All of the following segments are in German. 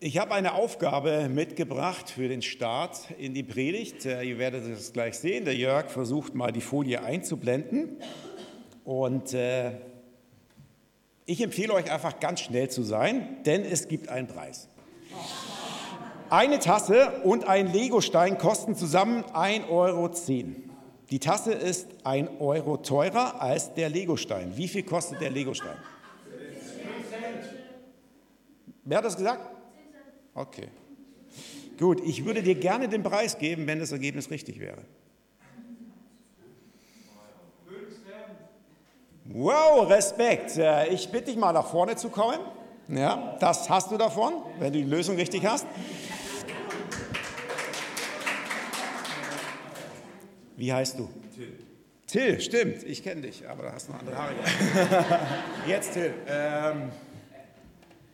Ich habe eine Aufgabe mitgebracht für den Start in die Predigt. Äh, ihr werdet es gleich sehen. Der Jörg versucht mal die Folie einzublenden. Und äh, ich empfehle euch einfach ganz schnell zu sein, denn es gibt einen Preis. Eine Tasse und ein Legostein kosten zusammen 1,10 Euro. Die Tasse ist 1 Euro teurer als der Legostein. Wie viel kostet der Legostein? Wer hat das gesagt? Okay. Gut, ich würde dir gerne den Preis geben, wenn das Ergebnis richtig wäre. Wow, Respekt. Äh, ich bitte dich mal nach vorne zu kommen. Ja, das hast du davon, wenn du die Lösung richtig hast. Wie heißt du? Till. Till, stimmt. Ich kenne dich, aber da hast du noch andere Haare. Jetzt Till. Ähm,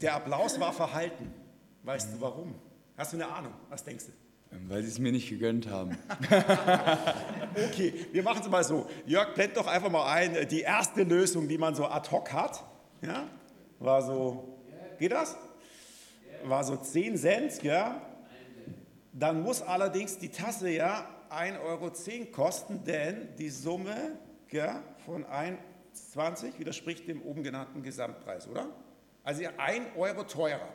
der Applaus war verhalten. Weißt du warum? Hast du eine Ahnung? Was denkst du? Ähm, weil sie es mir nicht gegönnt haben. okay, wir machen es mal so. Jörg, blend doch einfach mal ein, äh, die erste Lösung, die man so ad hoc hat, ja, war so, geht das? War so 10 Cent, ja. Dann muss allerdings die Tasse ja 1,10 Euro kosten, denn die Summe ja, von 1,20 widerspricht dem oben genannten Gesamtpreis, oder? Also 1 Euro teurer.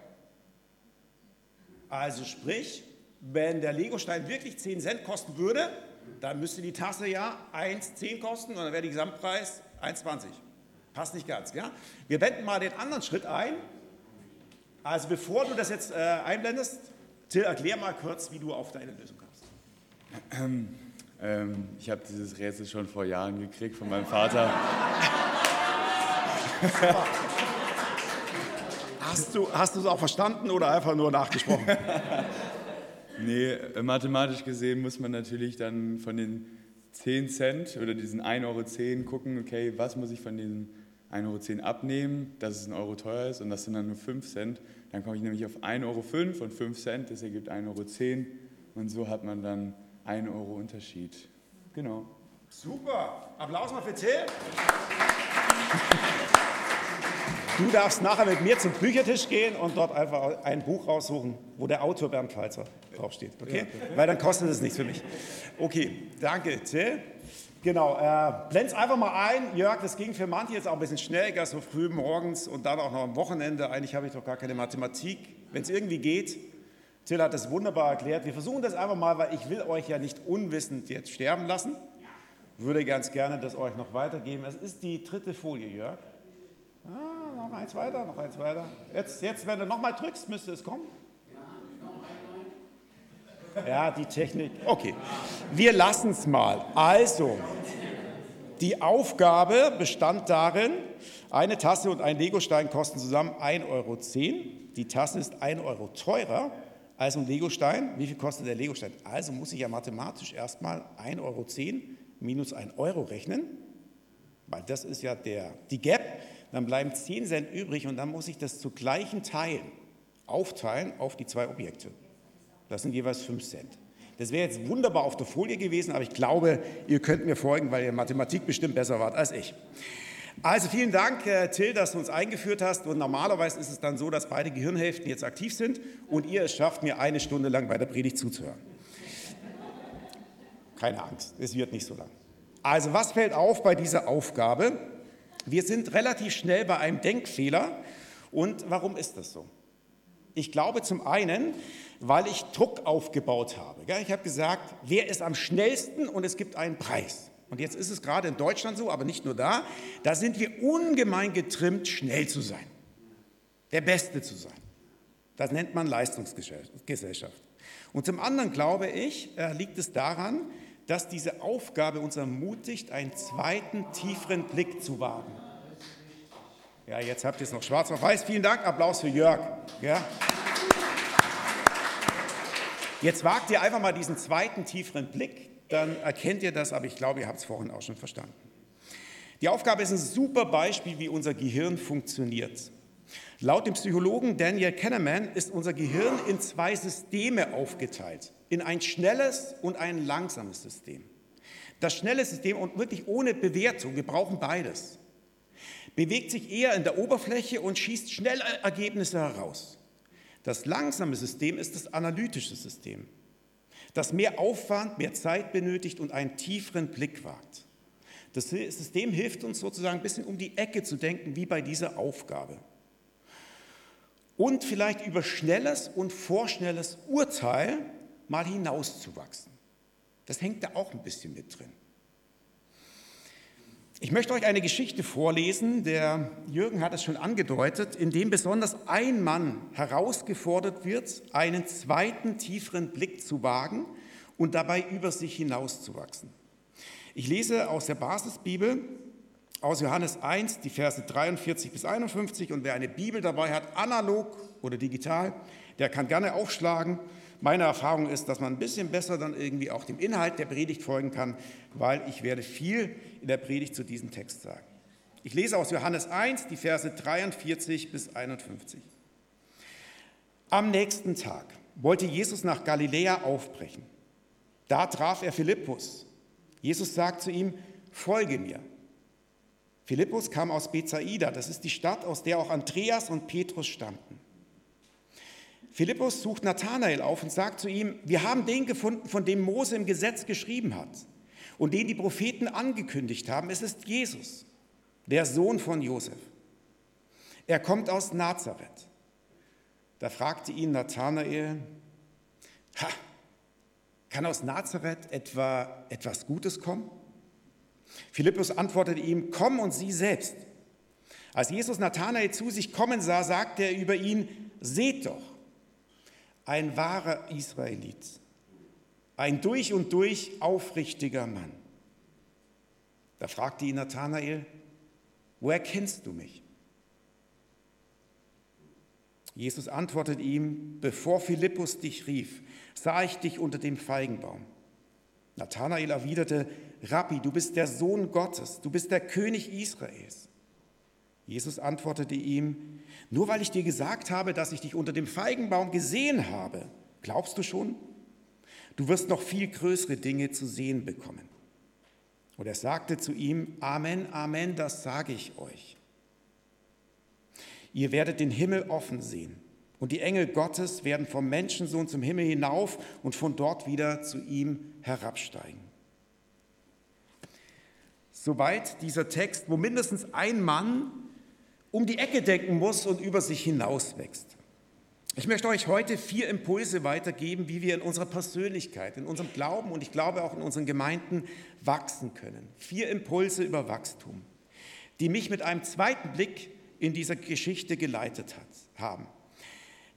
Also sprich, wenn der Legostein wirklich 10 Cent kosten würde, dann müsste die Tasse ja 1,10 kosten und dann wäre der Gesamtpreis 1,20. Passt nicht ganz. Ja? Wir wenden mal den anderen Schritt ein. Also bevor du das jetzt äh, einblendest, Till, erklär mal kurz, wie du auf deine Lösung kommst. Ähm, ich habe dieses Rätsel schon vor Jahren gekriegt von meinem Vater. Hast du, es auch verstanden oder einfach nur nachgesprochen? nee, äh, mathematisch gesehen muss man natürlich dann von den 10 Cent oder diesen 1,10 Euro gucken, okay, was muss ich von diesen 1,10 Euro abnehmen, dass es ein Euro teuer ist und das sind dann nur 5 Cent. Dann komme ich nämlich auf 1,05 Euro und 5 Cent, das ergibt 1,10 Euro und so hat man dann 1 Euro Unterschied. Genau. Super. Applaus mal für Till. Du darfst nachher mit mir zum Büchertisch gehen und dort einfach ein Buch raussuchen, wo der Autor Bernd Pfalzer draufsteht. Okay? Weil dann kostet es nichts für mich. Okay, danke, Till. Genau, äh, blend's einfach mal ein. Jörg, das ging für manche jetzt auch ein bisschen schnell, gar so früh morgens und dann auch noch am Wochenende. Eigentlich habe ich doch gar keine Mathematik. Wenn es irgendwie geht, Till hat das wunderbar erklärt. Wir versuchen das einfach mal, weil ich will euch ja nicht unwissend jetzt sterben lassen. Würde ganz gerne das euch noch weitergeben. Es ist die dritte Folie, Jörg. Ah, noch eins weiter, noch eins weiter. Jetzt, jetzt wenn du nochmal drückst, müsste es kommen. Ja, die Technik. Okay, wir lassen es mal. Also, die Aufgabe bestand darin, eine Tasse und ein Legostein kosten zusammen 1,10 Euro. Die Tasse ist 1 Euro teurer als ein Legostein. Wie viel kostet der Legostein? Also muss ich ja mathematisch erstmal 1,10 Euro minus 1 Euro rechnen, weil das ist ja der, die Gap dann bleiben 10 Cent übrig und dann muss ich das zu gleichen Teilen aufteilen auf die zwei Objekte. Das sind jeweils 5 Cent. Das wäre jetzt wunderbar auf der Folie gewesen, aber ich glaube, ihr könnt mir folgen, weil ihr Mathematik bestimmt besser wart als ich. Also vielen Dank, äh, Till, dass du uns eingeführt hast. Und normalerweise ist es dann so, dass beide Gehirnhälften jetzt aktiv sind und ihr es schafft, mir eine Stunde lang bei der Predigt zuzuhören. Keine Angst, es wird nicht so lang. Also was fällt auf bei dieser Aufgabe? Wir sind relativ schnell bei einem Denkfehler. Und warum ist das so? Ich glaube zum einen, weil ich Druck aufgebaut habe. Ich habe gesagt, wer ist am schnellsten und es gibt einen Preis. Und jetzt ist es gerade in Deutschland so, aber nicht nur da, da sind wir ungemein getrimmt, schnell zu sein, der Beste zu sein. Das nennt man Leistungsgesellschaft. Und zum anderen glaube ich, äh, liegt es daran, dass diese Aufgabe uns ermutigt, einen zweiten, tieferen Blick zu wagen. Ja, jetzt habt ihr es noch schwarz auf weiß. Vielen Dank, Applaus für Jörg. Ja. Jetzt wagt ihr einfach mal diesen zweiten, tieferen Blick, dann erkennt ihr das, aber ich glaube, ihr habt es vorhin auch schon verstanden. Die Aufgabe ist ein super Beispiel, wie unser Gehirn funktioniert. Laut dem Psychologen Daniel Kahneman ist unser Gehirn in zwei Systeme aufgeteilt in ein schnelles und ein langsames System. Das schnelle System und wirklich ohne Bewertung, wir brauchen beides, bewegt sich eher in der Oberfläche und schießt schnell Ergebnisse heraus. Das langsame System ist das analytische System, das mehr Aufwand, mehr Zeit benötigt und einen tieferen Blick wagt. Das System hilft uns sozusagen ein bisschen um die Ecke zu denken, wie bei dieser Aufgabe. Und vielleicht über schnelles und vorschnelles Urteil mal hinauszuwachsen. Das hängt da auch ein bisschen mit drin. Ich möchte euch eine Geschichte vorlesen, der Jürgen hat es schon angedeutet, in dem besonders ein Mann herausgefordert wird, einen zweiten, tieferen Blick zu wagen und dabei über sich hinauszuwachsen. Ich lese aus der Basisbibel, aus Johannes 1, die Verse 43 bis 51 und wer eine Bibel dabei hat, analog oder digital, der kann gerne aufschlagen meine Erfahrung ist, dass man ein bisschen besser dann irgendwie auch dem Inhalt der Predigt folgen kann, weil ich werde viel in der Predigt zu diesem Text sagen. Ich lese aus Johannes 1 die Verse 43 bis 51. Am nächsten Tag wollte Jesus nach Galiläa aufbrechen. Da traf er Philippus. Jesus sagt zu ihm, folge mir. Philippus kam aus Bethsaida, das ist die Stadt, aus der auch Andreas und Petrus stammten. Philippus sucht Nathanael auf und sagt zu ihm, wir haben den gefunden, von dem Mose im Gesetz geschrieben hat und den die Propheten angekündigt haben. Es ist Jesus, der Sohn von Josef. Er kommt aus Nazareth. Da fragte ihn Nathanael, ha, kann aus Nazareth etwa etwas Gutes kommen? Philippus antwortete ihm, komm und sieh selbst. Als Jesus Nathanael zu sich kommen sah, sagte er über ihn, seht doch, ein wahrer Israelit, ein durch und durch aufrichtiger Mann. Da fragte ihn Nathanael, woher kennst du mich? Jesus antwortete ihm, bevor Philippus dich rief, sah ich dich unter dem Feigenbaum. Nathanael erwiderte, Rabbi, du bist der Sohn Gottes, du bist der König Israels. Jesus antwortete ihm, nur weil ich dir gesagt habe, dass ich dich unter dem Feigenbaum gesehen habe, glaubst du schon? Du wirst noch viel größere Dinge zu sehen bekommen. Und er sagte zu ihm, Amen, Amen, das sage ich euch. Ihr werdet den Himmel offen sehen und die Engel Gottes werden vom Menschensohn zum Himmel hinauf und von dort wieder zu ihm herabsteigen. Soweit dieser Text, wo mindestens ein Mann um die Ecke denken muss und über sich hinauswächst. Ich möchte euch heute vier Impulse weitergeben, wie wir in unserer Persönlichkeit, in unserem Glauben und ich glaube auch in unseren Gemeinden wachsen können. Vier Impulse über Wachstum, die mich mit einem zweiten Blick in dieser Geschichte geleitet hat, haben.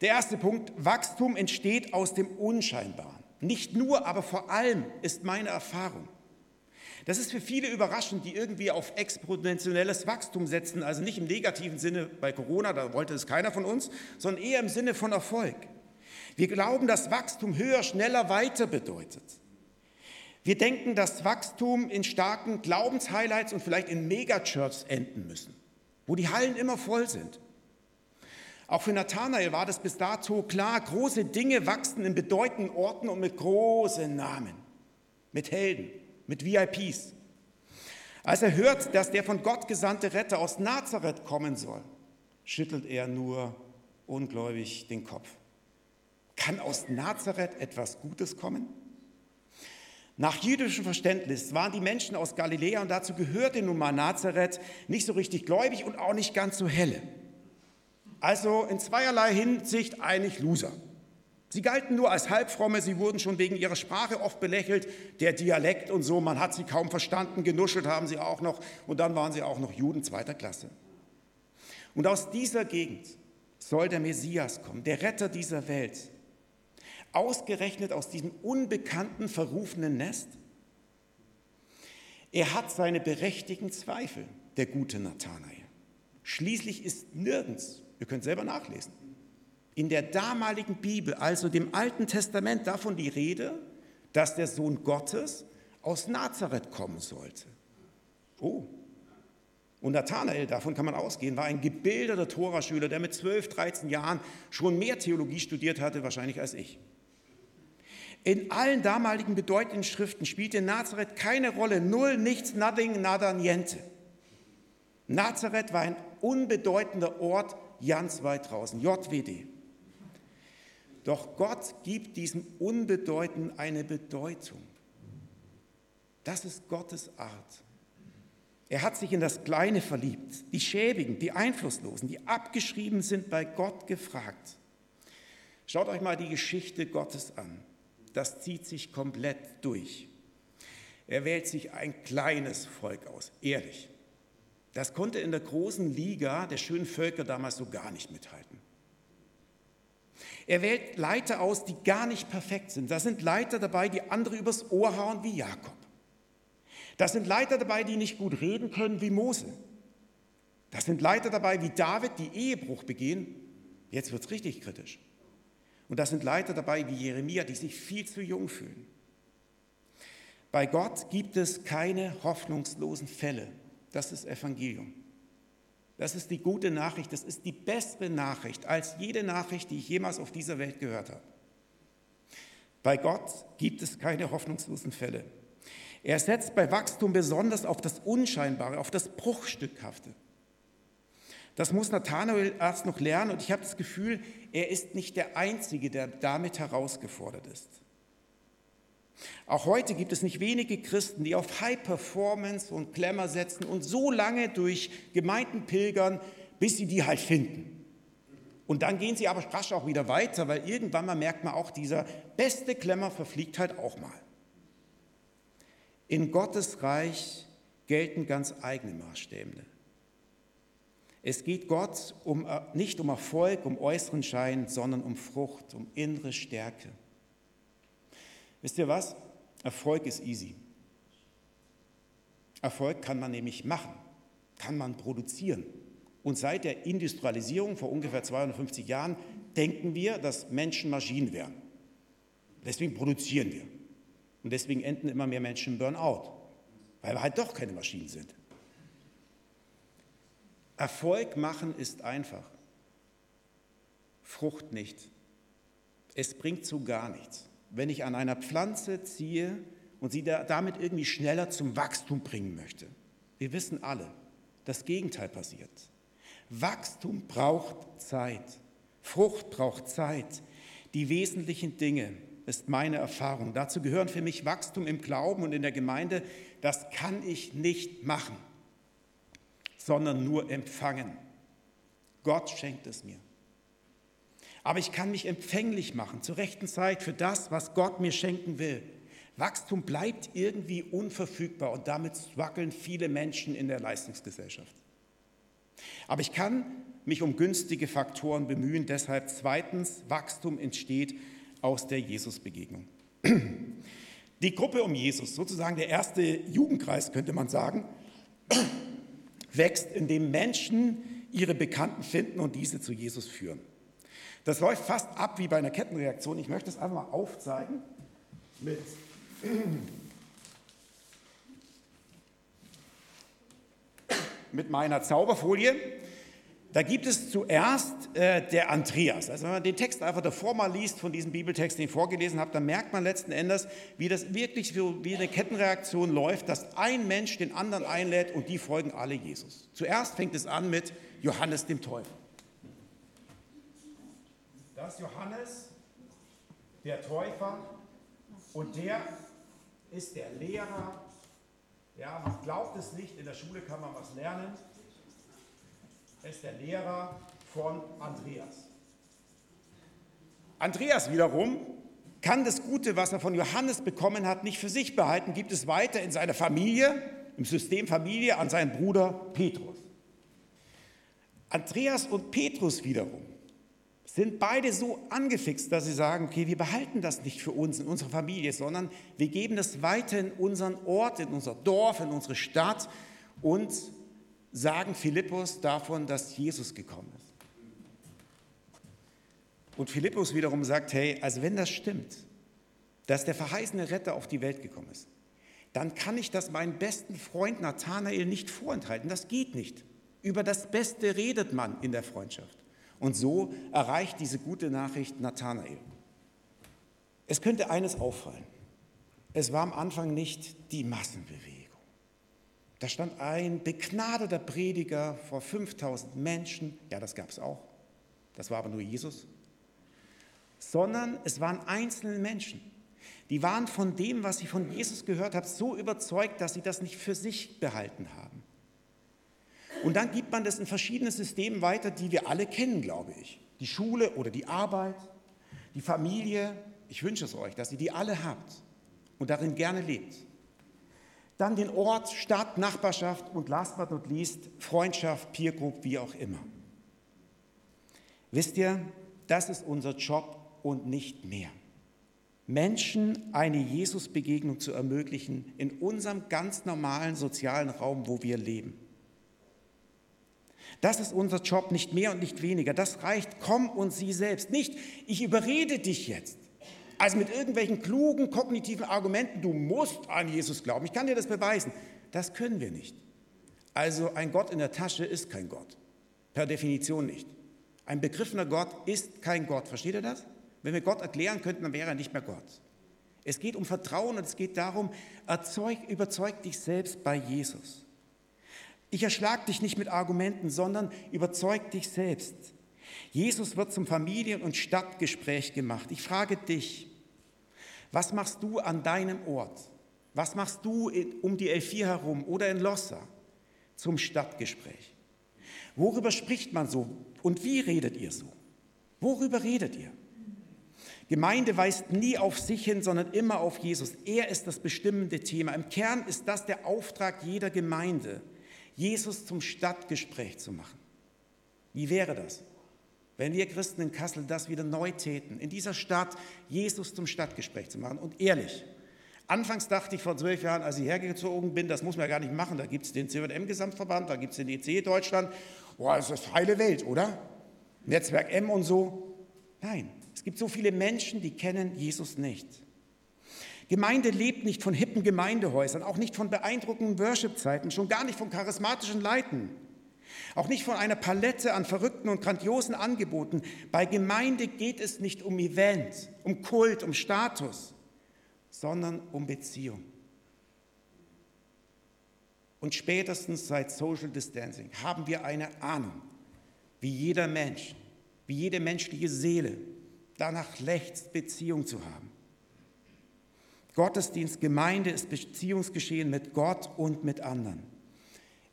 Der erste Punkt, Wachstum entsteht aus dem Unscheinbaren. Nicht nur, aber vor allem ist meine Erfahrung. Das ist für viele überraschend, die irgendwie auf exponentielles Wachstum setzen, also nicht im negativen Sinne bei Corona, da wollte es keiner von uns, sondern eher im Sinne von Erfolg. Wir glauben, dass Wachstum höher, schneller, weiter bedeutet. Wir denken, dass Wachstum in starken Glaubenshighlights und vielleicht in Megachurches enden müssen, wo die Hallen immer voll sind. Auch für Nathanael war das bis dato klar, große Dinge wachsen in bedeutenden Orten und mit großen Namen, mit Helden mit VIPs. Als er hört, dass der von Gott gesandte Retter aus Nazareth kommen soll, schüttelt er nur ungläubig den Kopf. Kann aus Nazareth etwas Gutes kommen? Nach jüdischem Verständnis waren die Menschen aus Galiläa, und dazu gehörte nun mal Nazareth, nicht so richtig gläubig und auch nicht ganz so helle. Also in zweierlei Hinsicht eigentlich Loser. Sie galten nur als Halbfromme, sie wurden schon wegen ihrer Sprache oft belächelt, der Dialekt und so, man hat sie kaum verstanden, genuschelt haben sie auch noch und dann waren sie auch noch Juden zweiter Klasse. Und aus dieser Gegend soll der Messias kommen, der Retter dieser Welt. Ausgerechnet aus diesem unbekannten, verrufenen Nest. Er hat seine berechtigten Zweifel, der gute Nathanael. Schließlich ist nirgends, ihr könnt selber nachlesen, in der damaligen Bibel, also dem Alten Testament, davon die Rede, dass der Sohn Gottes aus Nazareth kommen sollte. Oh. Und Nathanael, davon kann man ausgehen, war ein gebildeter Toraschüler, der mit 12, 13 Jahren schon mehr Theologie studiert hatte, wahrscheinlich als ich. In allen damaligen bedeutenden Schriften spielte Nazareth keine Rolle, null, nichts, nothing, nada, niente. Nazareth war ein unbedeutender Ort ganz weit draußen, JWD. Doch Gott gibt diesem Unbedeutenden eine Bedeutung. Das ist Gottes Art. Er hat sich in das Kleine verliebt, die Schäbigen, die Einflusslosen, die abgeschrieben sind, bei Gott gefragt. Schaut euch mal die Geschichte Gottes an. Das zieht sich komplett durch. Er wählt sich ein kleines Volk aus, ehrlich. Das konnte in der großen Liga der schönen Völker damals so gar nicht mithalten. Er wählt Leiter aus, die gar nicht perfekt sind. Da sind Leiter dabei, die andere übers Ohr hauen wie Jakob. Da sind Leiter dabei, die nicht gut reden können wie Mose. Da sind Leiter dabei wie David, die Ehebruch begehen. Jetzt wird es richtig kritisch. Und da sind Leiter dabei wie Jeremia, die sich viel zu jung fühlen. Bei Gott gibt es keine hoffnungslosen Fälle. Das ist Evangelium. Das ist die gute Nachricht. Das ist die bessere Nachricht als jede Nachricht, die ich jemals auf dieser Welt gehört habe. Bei Gott gibt es keine hoffnungslosen Fälle. Er setzt bei Wachstum besonders auf das Unscheinbare, auf das Bruchstückhafte. Das muss Nathanael erst noch lernen und ich habe das Gefühl, er ist nicht der Einzige, der damit herausgefordert ist. Auch heute gibt es nicht wenige Christen, die auf High Performance und Klemmer setzen und so lange durch Gemeinden pilgern, bis sie die halt finden. Und dann gehen sie aber rasch auch wieder weiter, weil irgendwann mal merkt man auch, dieser beste Klemmer verfliegt halt auch mal. In Gottes Reich gelten ganz eigene Maßstäbe. Es geht Gott um, äh, nicht um Erfolg, um äußeren Schein, sondern um Frucht, um innere Stärke. Wisst ihr was? Erfolg ist easy. Erfolg kann man nämlich machen, kann man produzieren. Und seit der Industrialisierung vor ungefähr 250 Jahren denken wir, dass Menschen Maschinen wären. Deswegen produzieren wir. Und deswegen enden immer mehr Menschen im Burnout, weil wir halt doch keine Maschinen sind. Erfolg machen ist einfach, Frucht nicht. Es bringt zu gar nichts. Wenn ich an einer Pflanze ziehe und sie damit irgendwie schneller zum Wachstum bringen möchte. Wir wissen alle, das Gegenteil passiert. Wachstum braucht Zeit. Frucht braucht Zeit. Die wesentlichen Dinge ist meine Erfahrung. Dazu gehören für mich Wachstum im Glauben und in der Gemeinde. Das kann ich nicht machen sondern nur empfangen. Gott schenkt es mir. Aber ich kann mich empfänglich machen zur rechten Zeit für das, was Gott mir schenken will. Wachstum bleibt irgendwie unverfügbar und damit wackeln viele Menschen in der Leistungsgesellschaft. Aber ich kann mich um günstige Faktoren bemühen. Deshalb zweitens, Wachstum entsteht aus der Jesusbegegnung. Die Gruppe um Jesus, sozusagen der erste Jugendkreis, könnte man sagen, wächst, indem Menschen ihre Bekannten finden und diese zu Jesus führen. Das läuft fast ab wie bei einer Kettenreaktion. Ich möchte es einfach mal aufzeigen mit mit meiner Zauberfolie. Da gibt es zuerst äh, der Andreas. Also wenn man den Text einfach davor mal liest, von diesem Bibeltext, den ich vorgelesen habe, dann merkt man letzten Endes, wie das wirklich wie eine Kettenreaktion läuft, dass ein Mensch den anderen einlädt und die folgen alle Jesus. Zuerst fängt es an mit Johannes dem Täufer. Das ist Johannes, der Täufer, und der ist der Lehrer. Ja, man glaubt es nicht, in der Schule kann man was lernen ist der Lehrer von Andreas. Andreas wiederum kann das Gute, was er von Johannes bekommen hat, nicht für sich behalten, gibt es weiter in seiner Familie, im System Familie, an seinen Bruder Petrus. Andreas und Petrus wiederum sind beide so angefixt, dass sie sagen, okay, wir behalten das nicht für uns in unserer Familie, sondern wir geben das weiter in unseren Ort, in unser Dorf, in unsere Stadt und sagen Philippus davon, dass Jesus gekommen ist. Und Philippus wiederum sagt, hey, also wenn das stimmt, dass der verheißene Retter auf die Welt gekommen ist, dann kann ich das meinem besten Freund Nathanael nicht vorenthalten. Das geht nicht. Über das Beste redet man in der Freundschaft. Und so erreicht diese gute Nachricht Nathanael. Es könnte eines auffallen. Es war am Anfang nicht die Massenbewegung. Da stand ein begnadeter Prediger vor 5000 Menschen. Ja, das gab es auch. Das war aber nur Jesus. sondern es waren einzelne Menschen. Die waren von dem, was sie von Jesus gehört haben, so überzeugt, dass sie das nicht für sich behalten haben. Und dann gibt man das in verschiedene Systeme weiter, die wir alle kennen, glaube ich. Die Schule oder die Arbeit, die Familie. Ich wünsche es euch, dass ihr die alle habt und darin gerne lebt. Dann den Ort, Stadt, Nachbarschaft und last but not least Freundschaft, Peer Group, wie auch immer. Wisst ihr, das ist unser Job und nicht mehr. Menschen eine Jesus-Begegnung zu ermöglichen in unserem ganz normalen sozialen Raum, wo wir leben. Das ist unser Job, nicht mehr und nicht weniger. Das reicht. Komm und sieh selbst. Nicht, ich überrede dich jetzt. Also mit irgendwelchen klugen kognitiven Argumenten, du musst an Jesus glauben. Ich kann dir das beweisen. Das können wir nicht. Also ein Gott in der Tasche ist kein Gott. Per Definition nicht. Ein begriffener Gott ist kein Gott. Versteht ihr das? Wenn wir Gott erklären könnten, dann wäre er nicht mehr Gott. Es geht um Vertrauen und es geht darum, erzeug, überzeug dich selbst bei Jesus. Ich erschlag dich nicht mit Argumenten, sondern überzeug dich selbst. Jesus wird zum Familien- und Stadtgespräch gemacht. Ich frage dich, was machst du an deinem Ort? Was machst du um die L4 herum oder in Lossa zum Stadtgespräch? Worüber spricht man so und wie redet ihr so? Worüber redet ihr? Gemeinde weist nie auf sich hin, sondern immer auf Jesus. Er ist das bestimmende Thema. Im Kern ist das der Auftrag jeder Gemeinde, Jesus zum Stadtgespräch zu machen. Wie wäre das, wenn wir Christen in Kassel das wieder neu täten, in dieser Stadt Jesus zum Stadtgespräch zu machen? Und ehrlich, anfangs dachte ich vor zwölf Jahren, als ich hergezogen bin, das muss man ja gar nicht machen, da gibt es den CWM-Gesamtverband, da gibt es den EC Deutschland, boah, das ist heile Welt, oder? Netzwerk M und so. Nein, es gibt so viele Menschen, die kennen Jesus nicht. Gemeinde lebt nicht von hippen Gemeindehäusern, auch nicht von beeindruckenden Worship-Zeiten, schon gar nicht von charismatischen Leiten, auch nicht von einer Palette an verrückten und grandiosen Angeboten. Bei Gemeinde geht es nicht um Event, um Kult, um Status, sondern um Beziehung. Und spätestens seit Social Distancing haben wir eine Ahnung, wie jeder Mensch, wie jede menschliche Seele danach lechzt, Beziehung zu haben. Gottesdienst, Gemeinde ist Beziehungsgeschehen mit Gott und mit anderen.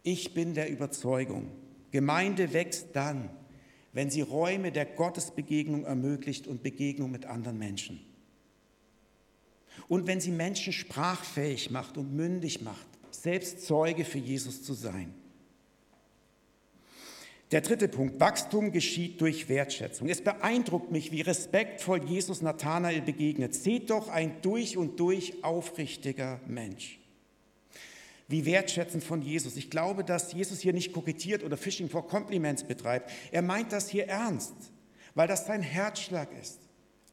Ich bin der Überzeugung, Gemeinde wächst dann, wenn sie Räume der Gottesbegegnung ermöglicht und Begegnung mit anderen Menschen. Und wenn sie Menschen sprachfähig macht und mündig macht, selbst Zeuge für Jesus zu sein. Der dritte Punkt, Wachstum geschieht durch Wertschätzung. Es beeindruckt mich, wie respektvoll Jesus Nathanael begegnet. Seht doch ein durch und durch aufrichtiger Mensch. Wie wertschätzend von Jesus. Ich glaube, dass Jesus hier nicht kokettiert oder Fishing for Compliments betreibt. Er meint das hier ernst, weil das sein Herzschlag ist.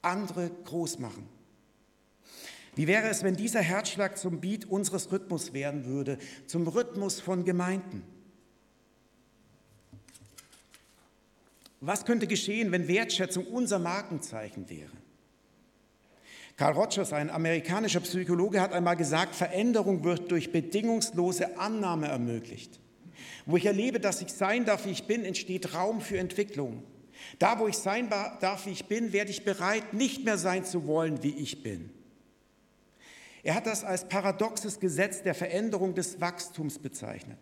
Andere groß machen. Wie wäre es, wenn dieser Herzschlag zum Beat unseres Rhythmus werden würde, zum Rhythmus von Gemeinden? Was könnte geschehen, wenn Wertschätzung unser Markenzeichen wäre? Carl Rogers, ein amerikanischer Psychologe, hat einmal gesagt, Veränderung wird durch bedingungslose Annahme ermöglicht. Wo ich erlebe, dass ich sein darf, wie ich bin, entsteht Raum für Entwicklung. Da, wo ich sein darf, wie ich bin, werde ich bereit, nicht mehr sein zu wollen, wie ich bin. Er hat das als paradoxes Gesetz der Veränderung des Wachstums bezeichnet.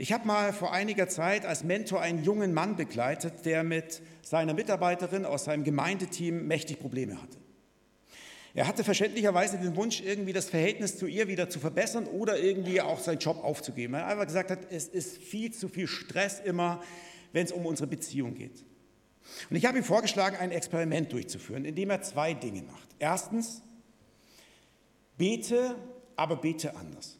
Ich habe mal vor einiger Zeit als Mentor einen jungen Mann begleitet, der mit seiner Mitarbeiterin aus seinem Gemeindeteam mächtig Probleme hatte. Er hatte verständlicherweise den Wunsch, irgendwie das Verhältnis zu ihr wieder zu verbessern oder irgendwie auch seinen Job aufzugeben. Er einfach gesagt hat, es ist viel zu viel Stress immer, wenn es um unsere Beziehung geht. Und ich habe ihm vorgeschlagen, ein Experiment durchzuführen, indem er zwei Dinge macht. Erstens, bete, aber bete anders.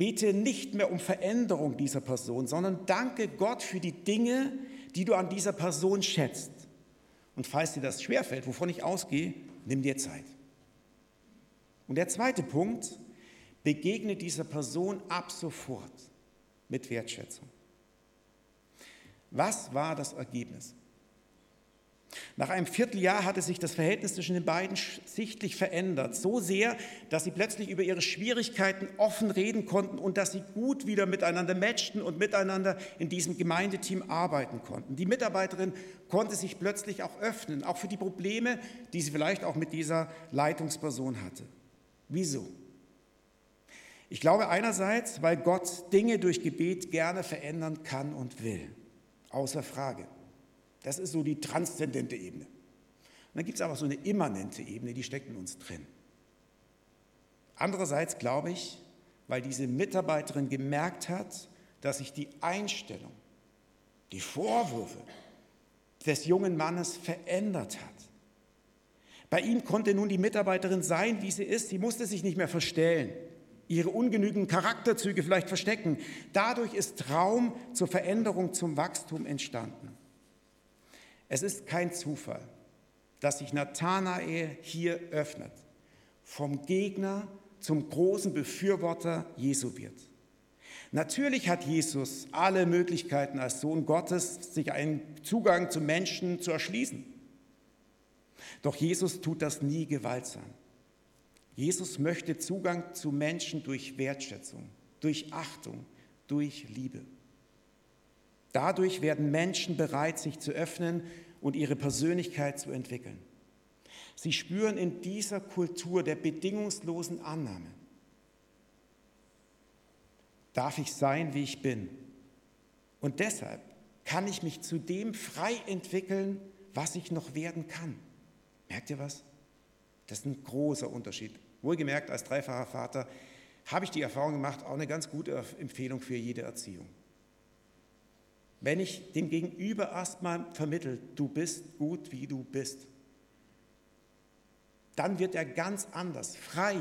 Bete nicht mehr um Veränderung dieser Person, sondern danke Gott für die Dinge, die du an dieser Person schätzt. Und falls dir das schwerfällt, wovon ich ausgehe, nimm dir Zeit. Und der zweite Punkt, begegne dieser Person ab sofort mit Wertschätzung. Was war das Ergebnis? Nach einem Vierteljahr hatte sich das Verhältnis zwischen den beiden sichtlich verändert. So sehr, dass sie plötzlich über ihre Schwierigkeiten offen reden konnten und dass sie gut wieder miteinander matchten und miteinander in diesem Gemeindeteam arbeiten konnten. Die Mitarbeiterin konnte sich plötzlich auch öffnen, auch für die Probleme, die sie vielleicht auch mit dieser Leitungsperson hatte. Wieso? Ich glaube einerseits, weil Gott Dinge durch Gebet gerne verändern kann und will. Außer Frage. Das ist so die transzendente Ebene. Und dann gibt es aber so eine immanente Ebene, die steckt in uns drin. Andererseits glaube ich, weil diese Mitarbeiterin gemerkt hat, dass sich die Einstellung, die Vorwürfe des jungen Mannes verändert hat. Bei ihm konnte nun die Mitarbeiterin sein, wie sie ist. Sie musste sich nicht mehr verstellen, ihre ungenügenden Charakterzüge vielleicht verstecken. Dadurch ist Raum zur Veränderung, zum Wachstum entstanden. Es ist kein Zufall, dass sich Nathanael hier öffnet, vom Gegner zum großen Befürworter Jesu wird. Natürlich hat Jesus alle Möglichkeiten als Sohn Gottes, sich einen Zugang zu Menschen zu erschließen. Doch Jesus tut das nie gewaltsam. Jesus möchte Zugang zu Menschen durch Wertschätzung, durch Achtung, durch Liebe. Dadurch werden Menschen bereit, sich zu öffnen und ihre Persönlichkeit zu entwickeln. Sie spüren in dieser Kultur der bedingungslosen Annahme, darf ich sein, wie ich bin. Und deshalb kann ich mich zu dem frei entwickeln, was ich noch werden kann. Merkt ihr was? Das ist ein großer Unterschied. Wohlgemerkt, als dreifacher Vater habe ich die Erfahrung gemacht, auch eine ganz gute Empfehlung für jede Erziehung. Wenn ich dem Gegenüber erstmal vermittle, du bist gut, wie du bist, dann wird er ganz anders, frei,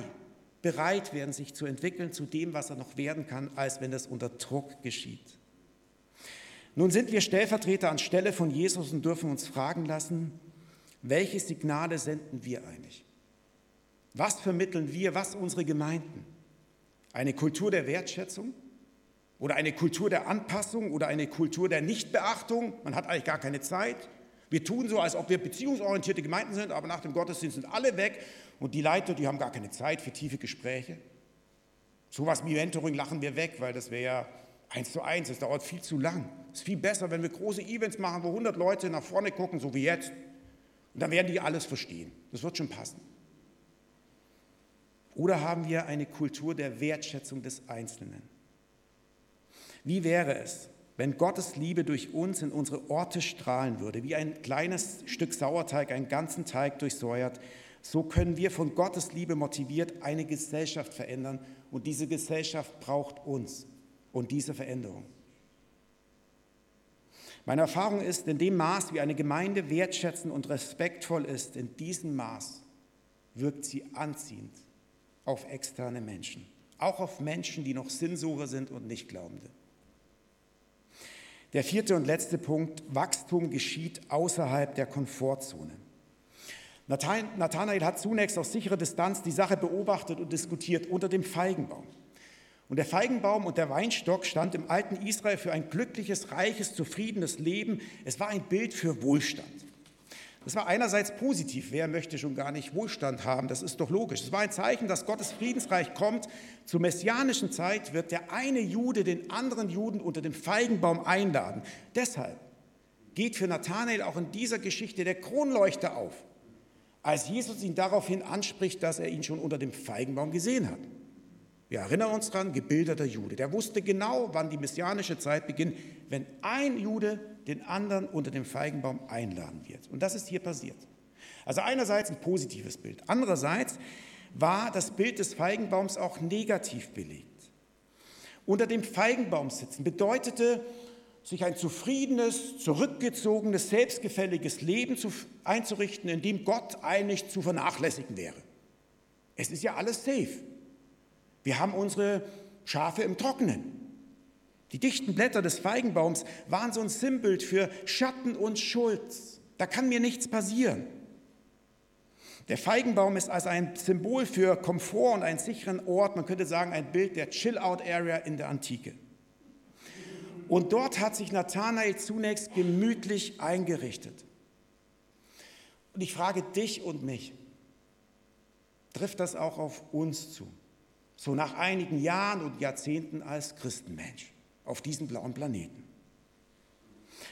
bereit werden, sich zu entwickeln zu dem, was er noch werden kann, als wenn das unter Druck geschieht. Nun sind wir Stellvertreter anstelle von Jesus und dürfen uns fragen lassen, welche Signale senden wir eigentlich? Was vermitteln wir, was unsere Gemeinden? Eine Kultur der Wertschätzung? Oder eine Kultur der Anpassung oder eine Kultur der Nichtbeachtung. Man hat eigentlich gar keine Zeit. Wir tun so, als ob wir beziehungsorientierte Gemeinden sind, aber nach dem Gottesdienst sind alle weg und die Leiter, die haben gar keine Zeit für tiefe Gespräche. Sowas wie Mentoring lachen wir weg, weil das wäre ja eins zu eins, das dauert viel zu lang. Es ist viel besser, wenn wir große Events machen, wo 100 Leute nach vorne gucken, so wie jetzt. Und dann werden die alles verstehen. Das wird schon passen. Oder haben wir eine Kultur der Wertschätzung des Einzelnen? Wie wäre es, wenn Gottes Liebe durch uns in unsere Orte strahlen würde, wie ein kleines Stück Sauerteig einen ganzen Teig durchsäuert, so können wir von Gottes Liebe motiviert eine Gesellschaft verändern und diese Gesellschaft braucht uns und diese Veränderung. Meine Erfahrung ist, in dem Maß, wie eine Gemeinde wertschätzend und respektvoll ist, in diesem Maß wirkt sie anziehend auf externe Menschen, auch auf Menschen, die noch Sinnsucher sind und nicht Glaubende. Der vierte und letzte Punkt, Wachstum geschieht außerhalb der Komfortzone. Nathanael hat zunächst aus sicherer Distanz die Sache beobachtet und diskutiert unter dem Feigenbaum. Und der Feigenbaum und der Weinstock stand im alten Israel für ein glückliches, reiches, zufriedenes Leben. Es war ein Bild für Wohlstand. Das war einerseits positiv. Wer möchte schon gar nicht Wohlstand haben? Das ist doch logisch. Es war ein Zeichen, dass Gottes Friedensreich kommt. Zur messianischen Zeit wird der eine Jude den anderen Juden unter dem Feigenbaum einladen. Deshalb geht für Nathanael auch in dieser Geschichte der Kronleuchter auf, als Jesus ihn daraufhin anspricht, dass er ihn schon unter dem Feigenbaum gesehen hat. Wir erinnern uns daran, gebildeter Jude. Der wusste genau, wann die messianische Zeit beginnt, wenn ein Jude den anderen unter dem Feigenbaum einladen wird. Und das ist hier passiert. Also einerseits ein positives Bild. Andererseits war das Bild des Feigenbaums auch negativ belegt. Unter dem Feigenbaum sitzen bedeutete, sich ein zufriedenes, zurückgezogenes, selbstgefälliges Leben einzurichten, in dem Gott eigentlich zu vernachlässigen wäre. Es ist ja alles safe. Wir haben unsere Schafe im Trockenen. Die dichten Blätter des Feigenbaums waren so ein Sinnbild für Schatten und Schulz. Da kann mir nichts passieren. Der Feigenbaum ist als ein Symbol für Komfort und einen sicheren Ort, man könnte sagen ein Bild der Chill-Out-Area in der Antike. Und dort hat sich Nathanael zunächst gemütlich eingerichtet. Und ich frage dich und mich, trifft das auch auf uns zu? So nach einigen Jahren und Jahrzehnten als Christenmensch auf diesem blauen Planeten.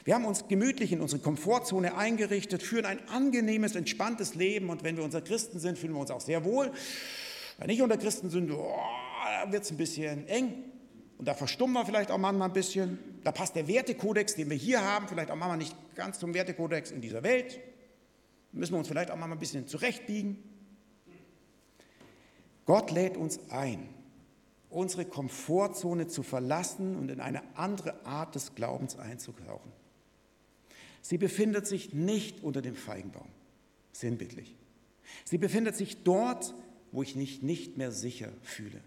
Wir haben uns gemütlich in unsere Komfortzone eingerichtet, führen ein angenehmes, entspanntes Leben und wenn wir unter Christen sind, fühlen wir uns auch sehr wohl. Wenn nicht unter Christen sind, oh, wird es ein bisschen eng und da verstummen wir vielleicht auch manchmal ein bisschen. Da passt der Wertekodex, den wir hier haben, vielleicht auch manchmal nicht ganz zum Wertekodex in dieser Welt. Da müssen wir uns vielleicht auch manchmal ein bisschen zurechtbiegen. Gott lädt uns ein, unsere Komfortzone zu verlassen und in eine andere Art des Glaubens einzutauchen. Sie befindet sich nicht unter dem Feigenbaum, sinnbildlich. Sie befindet sich dort, wo ich mich nicht mehr sicher fühle.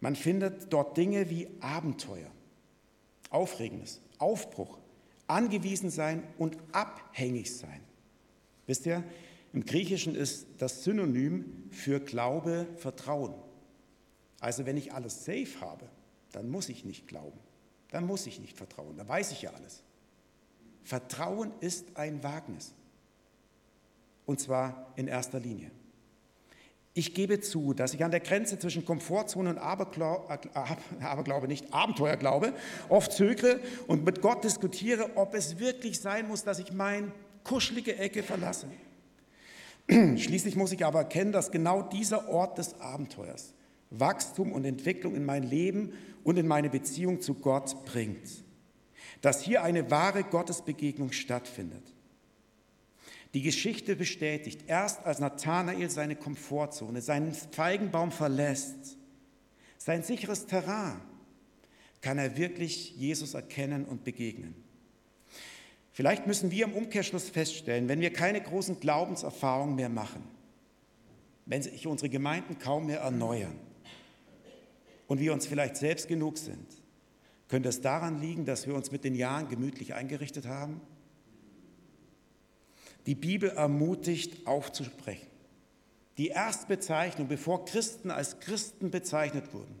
Man findet dort Dinge wie Abenteuer, Aufregendes, Aufbruch, angewiesen sein und abhängig sein. Wisst ihr, im Griechischen ist das Synonym für Glaube Vertrauen. Also wenn ich alles safe habe, dann muss ich nicht glauben, dann muss ich nicht vertrauen, dann weiß ich ja alles. Vertrauen ist ein Wagnis. Und zwar in erster Linie. Ich gebe zu, dass ich an der Grenze zwischen Komfortzone und Aberglaube, nicht Abenteuerglaube, oft zögere und mit Gott diskutiere, ob es wirklich sein muss, dass ich meine kuschelige Ecke verlasse. Schließlich muss ich aber erkennen, dass genau dieser Ort des Abenteuers Wachstum und Entwicklung in mein Leben und in meine Beziehung zu Gott bringt. Dass hier eine wahre Gottesbegegnung stattfindet. Die Geschichte bestätigt, erst als Nathanael seine Komfortzone, seinen Feigenbaum verlässt, sein sicheres Terrain, kann er wirklich Jesus erkennen und begegnen. Vielleicht müssen wir im Umkehrschluss feststellen, wenn wir keine großen Glaubenserfahrungen mehr machen, wenn sich unsere Gemeinden kaum mehr erneuern und wir uns vielleicht selbst genug sind, könnte es daran liegen, dass wir uns mit den Jahren gemütlich eingerichtet haben? Die Bibel ermutigt, aufzusprechen. Die Erstbezeichnung, bevor Christen als Christen bezeichnet wurden,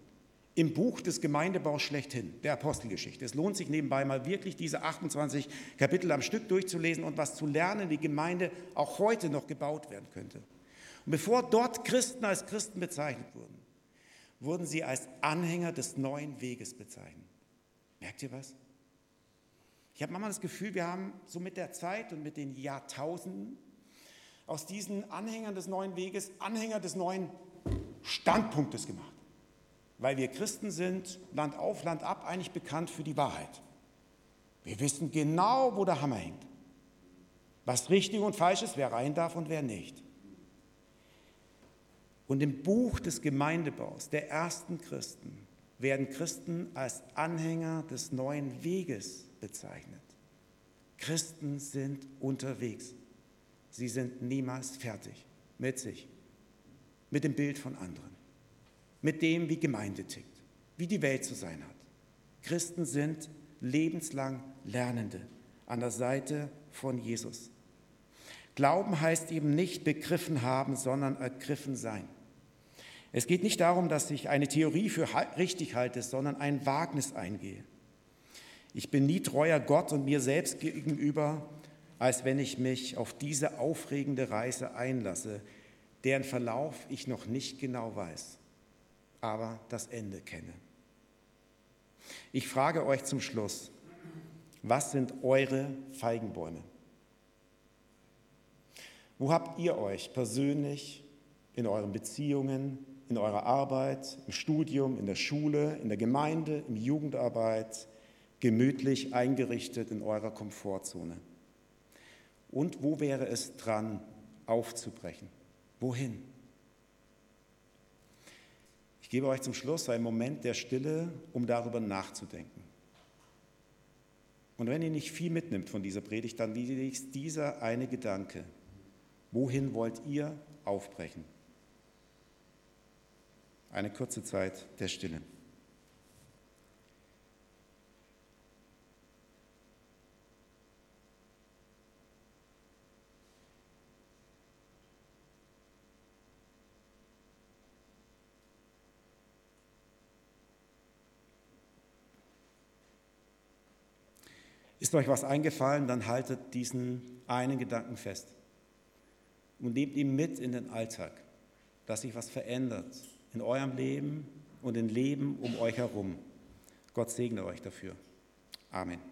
im Buch des Gemeindebaus schlechthin, der Apostelgeschichte. Es lohnt sich nebenbei mal wirklich diese 28 Kapitel am Stück durchzulesen und was zu lernen, wie Gemeinde auch heute noch gebaut werden könnte. Und bevor dort Christen als Christen bezeichnet wurden, wurden sie als Anhänger des neuen Weges bezeichnet. Merkt ihr was? Ich habe manchmal das Gefühl, wir haben so mit der Zeit und mit den Jahrtausenden aus diesen Anhängern des neuen Weges Anhänger des neuen Standpunktes gemacht. Weil wir Christen sind, Land auf, Land ab, eigentlich bekannt für die Wahrheit. Wir wissen genau, wo der Hammer hängt. Was richtig und falsch ist, wer rein darf und wer nicht. Und im Buch des Gemeindebaus der ersten Christen werden Christen als Anhänger des neuen Weges bezeichnet. Christen sind unterwegs. Sie sind niemals fertig mit sich, mit dem Bild von anderen, mit dem, wie Gemeinde tickt, wie die Welt zu sein hat. Christen sind lebenslang Lernende an der Seite von Jesus. Glauben heißt eben nicht begriffen haben, sondern ergriffen sein. Es geht nicht darum, dass ich eine Theorie für richtig halte, sondern ein Wagnis eingehe. Ich bin nie treuer Gott und mir selbst gegenüber, als wenn ich mich auf diese aufregende Reise einlasse, deren Verlauf ich noch nicht genau weiß, aber das Ende kenne. Ich frage euch zum Schluss, was sind eure Feigenbäume? Wo habt ihr euch persönlich in euren Beziehungen, in eurer Arbeit, im Studium, in der Schule, in der Gemeinde, in Jugendarbeit, gemütlich eingerichtet in eurer Komfortzone? Und wo wäre es dran, aufzubrechen? Wohin? Ich gebe euch zum Schluss einen Moment der Stille, um darüber nachzudenken. Und wenn ihr nicht viel mitnimmt von dieser Predigt, dann ist dieser eine Gedanke. Wohin wollt ihr aufbrechen? Eine kurze Zeit der Stille. Ist euch was eingefallen, dann haltet diesen einen Gedanken fest und nehmt ihn mit in den Alltag, dass sich was verändert in eurem Leben und im Leben um euch herum. Gott segne euch dafür. Amen.